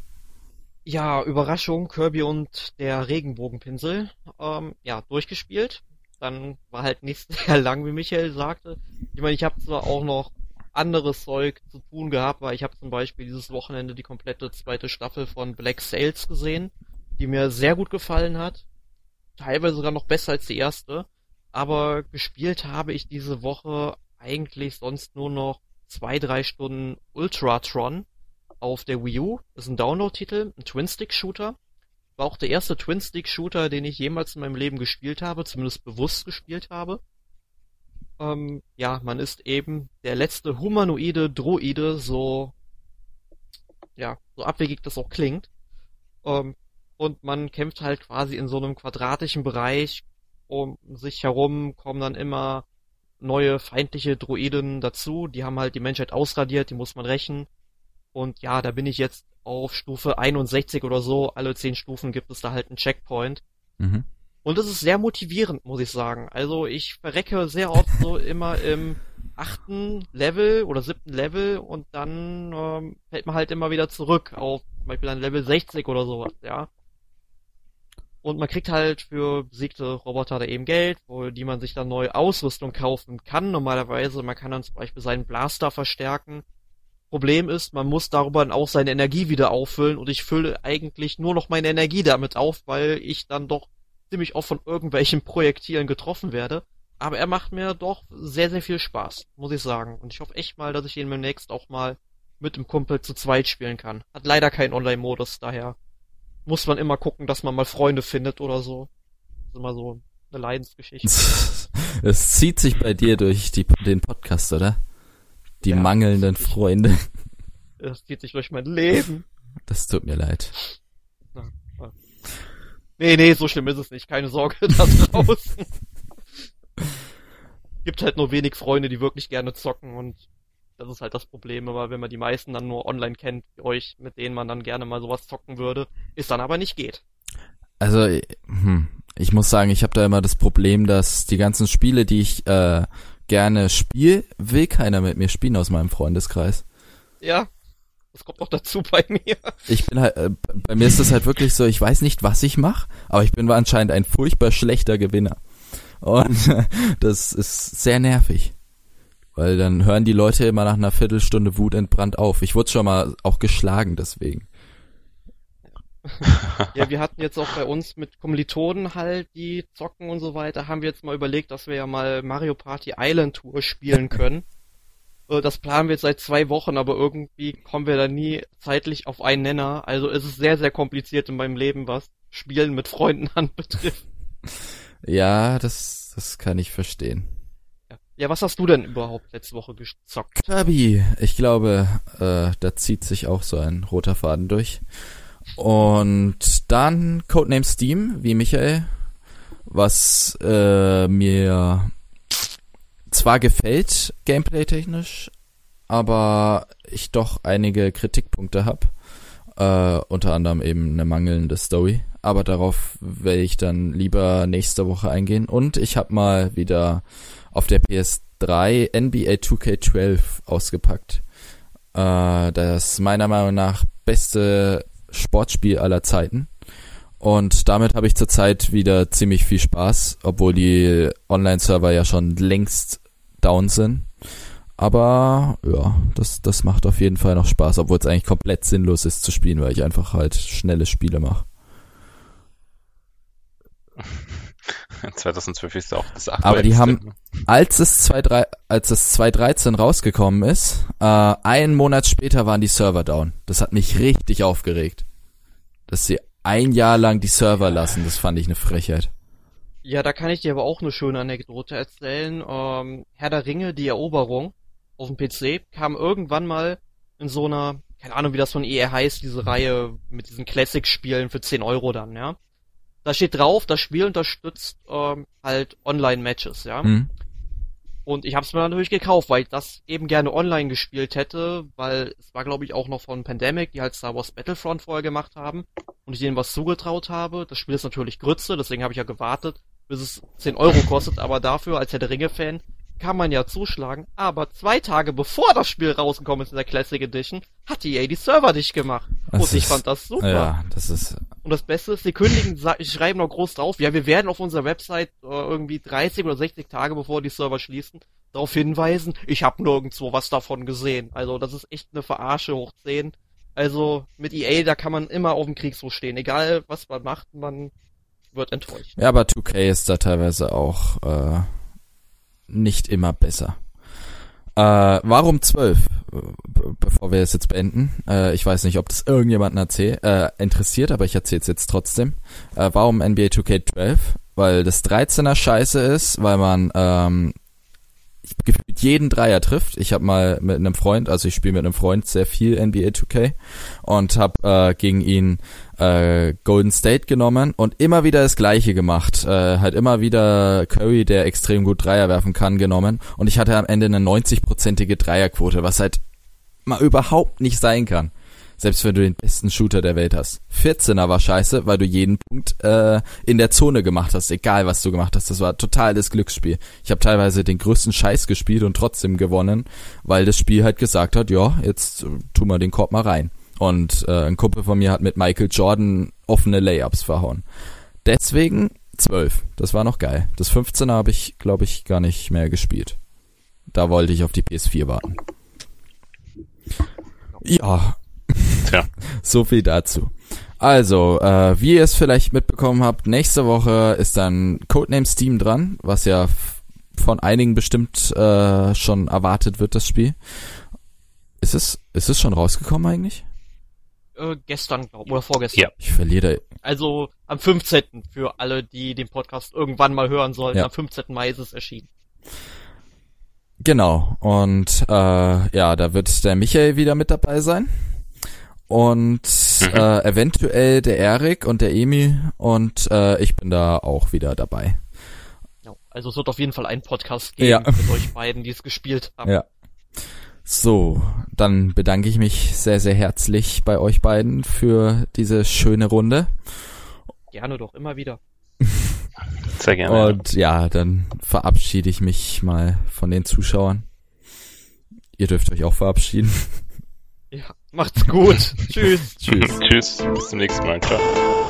Speaker 2: Ja, Überraschung, Kirby und der Regenbogenpinsel, ähm, ja, durchgespielt. Dann war halt nicht [laughs] sehr lang, wie Michael sagte. Ich meine, ich habe zwar auch noch anderes Zeug zu tun gehabt, weil ich habe zum Beispiel dieses Wochenende die komplette zweite Staffel von Black Sails gesehen, die mir sehr gut gefallen hat. Teilweise sogar noch besser als die erste. Aber gespielt habe ich diese Woche eigentlich sonst nur noch zwei, drei Stunden Ultratron auf der Wii U. Das ist ein Download-Titel, ein Twin-Stick-Shooter. War auch der erste Twin-Stick-Shooter, den ich jemals in meinem Leben gespielt habe, zumindest bewusst gespielt habe. Ähm, ja, man ist eben der letzte humanoide Droide, so, ja, so abwegig das auch klingt. Ähm, und man kämpft halt quasi in so einem quadratischen Bereich. Um sich herum kommen dann immer neue feindliche Droiden dazu. Die haben halt die Menschheit ausradiert, die muss man rächen. Und ja, da bin ich jetzt auf Stufe 61 oder so. Alle 10 Stufen gibt es da halt einen Checkpoint. Mhm. Und es ist sehr motivierend, muss ich sagen. Also ich verrecke sehr oft so immer im achten Level oder siebten Level und dann ähm, fällt man halt immer wieder zurück auf zum Beispiel ein Level 60 oder sowas, ja. Und man kriegt halt für besiegte Roboter da eben Geld, wo die man sich dann neue Ausrüstung kaufen kann. Normalerweise, man kann dann zum Beispiel seinen Blaster verstärken. Problem ist, man muss darüber dann auch seine Energie wieder auffüllen und ich fülle eigentlich nur noch meine Energie damit auf, weil ich dann doch ziemlich oft von irgendwelchen Projektilen getroffen werde. Aber er macht mir doch sehr, sehr viel Spaß, muss ich sagen. Und ich hoffe echt mal, dass ich ihn demnächst auch mal mit dem Kumpel zu zweit spielen kann. Hat leider keinen Online-Modus, daher muss man immer gucken, dass man mal Freunde findet oder so. Das ist immer so eine Leidensgeschichte. [laughs]
Speaker 1: Es zieht sich bei dir durch die, den Podcast, oder? Die ja, mangelnden Freunde.
Speaker 2: Es zieht sich durch mein Leben.
Speaker 1: Das tut mir leid.
Speaker 2: Nee, nee, so schlimm ist es nicht. Keine Sorge [laughs] da draußen. Gibt halt nur wenig Freunde, die wirklich gerne zocken und das ist halt das Problem, aber wenn man die meisten dann nur online kennt, wie euch, mit denen man dann gerne mal sowas zocken würde, ist dann aber nicht geht.
Speaker 1: Also, hm, ich muss sagen, ich habe da immer das Problem, dass die ganzen Spiele, die ich äh, gerne spiele, will keiner mit mir spielen aus meinem Freundeskreis.
Speaker 2: Ja, das kommt auch dazu bei mir.
Speaker 1: Ich bin halt, äh, bei mir ist es halt wirklich so, ich weiß nicht, was ich mache, aber ich bin anscheinend ein furchtbar schlechter Gewinner. Und [laughs] das ist sehr nervig. Weil dann hören die Leute immer nach einer Viertelstunde wutentbrannt auf. Ich wurde schon mal auch geschlagen deswegen. [laughs]
Speaker 2: ja, wir hatten jetzt auch bei uns mit Kommilitonen halt, die zocken und so weiter, haben wir jetzt mal überlegt, dass wir ja mal Mario Party Island Tour spielen [laughs] können. Äh, das planen wir jetzt seit zwei Wochen, aber irgendwie kommen wir da nie zeitlich auf einen Nenner. Also es ist sehr, sehr kompliziert in meinem Leben, was Spielen mit Freunden [laughs] anbetrifft.
Speaker 1: Ja, das, das kann ich verstehen.
Speaker 2: Ja. was hast du denn überhaupt letzte Woche gezockt?
Speaker 1: Kirby, ich glaube, äh, da zieht sich auch so ein roter Faden durch. Und dann Codename Steam, wie Michael, was äh, mir zwar gefällt, gameplay-technisch, aber ich doch einige Kritikpunkte habe. Äh, unter anderem eben eine mangelnde Story. Aber darauf werde ich dann lieber nächste Woche eingehen. Und ich habe mal wieder auf der PS3 NBA 2K12 ausgepackt. Äh, das meiner Meinung nach beste Sportspiel aller Zeiten. Und damit habe ich zurzeit wieder ziemlich viel Spaß, obwohl die Online-Server ja schon längst down sind. Aber ja, das, das macht auf jeden Fall noch Spaß, obwohl es eigentlich komplett sinnlos ist zu spielen, weil ich einfach halt schnelle Spiele mache. [laughs]
Speaker 3: 2012 ist auch das
Speaker 1: Aber die haben, als es 2, als es 2013 rausgekommen ist, äh, einen Monat später waren die Server down. Das hat mich richtig aufgeregt. Dass sie ein Jahr lang die Server lassen, das fand ich eine Frechheit.
Speaker 2: Ja, da kann ich dir aber auch eine schöne Anekdote erzählen. Ähm, Herr der Ringe, die Eroberung auf dem PC, kam irgendwann mal in so einer, keine Ahnung, wie das von ER heißt, diese Reihe mit diesen Classic-Spielen für 10 Euro dann, ja. Da steht drauf, das Spiel unterstützt ähm, halt Online-Matches, ja. Mhm. Und ich habe es mir natürlich gekauft, weil ich das eben gerne online gespielt hätte, weil es war, glaube ich, auch noch von Pandemic, die halt Star Wars Battlefront vorher gemacht haben und ich denen was zugetraut habe. Das Spiel ist natürlich Grütze, deswegen habe ich ja gewartet, bis es 10 Euro kostet, aber dafür als Herr der Ringe-Fan kann man ja zuschlagen, aber zwei Tage bevor das Spiel rausgekommen ist in der Classic Edition, hat die EA die Server dicht gemacht.
Speaker 1: Das
Speaker 2: und ich
Speaker 1: ist-
Speaker 2: fand das super.
Speaker 1: Ja, das ist,
Speaker 2: Und das Beste ist, sie kündigen, schreiben noch groß drauf, ja, wir werden auf unserer Website äh, irgendwie 30 oder 60 Tage bevor die Server schließen, darauf hinweisen, ich habe nirgendwo was davon gesehen. Also das ist echt eine Verarsche hoch 10. Also mit EA, da kann man immer auf dem Kriegsfuß stehen. Egal was man macht, man wird enttäuscht.
Speaker 1: ja, aber 2K ist da teilweise auch, äh, nicht immer besser. Äh, warum 12? Äh, be- Bevor wir es jetzt beenden. Äh, ich weiß nicht, ob das irgendjemanden erzähl, äh, interessiert, aber ich erzähle es jetzt trotzdem. Äh, warum NBA 2K12? Weil das 13er scheiße ist, weil man ähm, gefühlt jeden Dreier trifft. Ich habe mal mit einem Freund, also ich spiele mit einem Freund sehr viel NBA 2K und habe äh, gegen ihn äh, Golden State genommen und immer wieder das Gleiche gemacht. Äh, halt immer wieder Curry, der extrem gut Dreier werfen kann, genommen und ich hatte am Ende eine 90-prozentige Dreierquote, was halt mal überhaupt nicht sein kann. Selbst wenn du den besten Shooter der Welt hast. 14er war scheiße, weil du jeden Punkt äh, in der Zone gemacht hast, egal was du gemacht hast. Das war total das Glücksspiel. Ich habe teilweise den größten Scheiß gespielt und trotzdem gewonnen, weil das Spiel halt gesagt hat, ja, jetzt äh, tu mal den Korb mal rein. Und äh, ein Kumpel von mir hat mit Michael Jordan offene Layups verhauen. Deswegen 12. Das war noch geil. Das 15er habe ich, glaube ich, gar nicht mehr gespielt. Da wollte ich auf die PS4 warten. Ja, [laughs]
Speaker 3: Tja,
Speaker 1: so viel dazu. Also, äh, wie ihr es vielleicht mitbekommen habt, nächste Woche ist dann Codename Steam dran, was ja von einigen bestimmt äh, schon erwartet wird, das Spiel. Ist es, ist es schon rausgekommen eigentlich?
Speaker 2: Äh, gestern, glaub, oder vorgestern.
Speaker 3: Ja.
Speaker 1: Ich verliere.
Speaker 2: Also am 15. für alle, die den Podcast irgendwann mal hören sollten.
Speaker 1: Ja.
Speaker 2: Am 15. Mai ist es erschienen.
Speaker 1: Genau. Und äh, ja, da wird der Michael wieder mit dabei sein. Und
Speaker 3: Mhm.
Speaker 1: äh, eventuell der Erik und der Emi und äh, ich bin da auch wieder dabei.
Speaker 2: Also es wird auf jeden Fall einen Podcast geben
Speaker 1: Ja.
Speaker 2: mit euch beiden, die es gespielt haben.
Speaker 1: Ja. So, dann bedanke ich mich sehr, sehr herzlich bei euch beiden für diese schöne Runde.
Speaker 2: Gerne doch, immer wieder. [laughs]
Speaker 3: sehr gerne.
Speaker 1: Und ja, dann verabschiede ich mich mal von den Zuschauern. Ihr dürft euch auch verabschieden.
Speaker 2: Ja, macht's gut. [laughs] Tschüss.
Speaker 1: Tschüss.
Speaker 3: Tschüss, bis zum nächsten Mal. Ciao.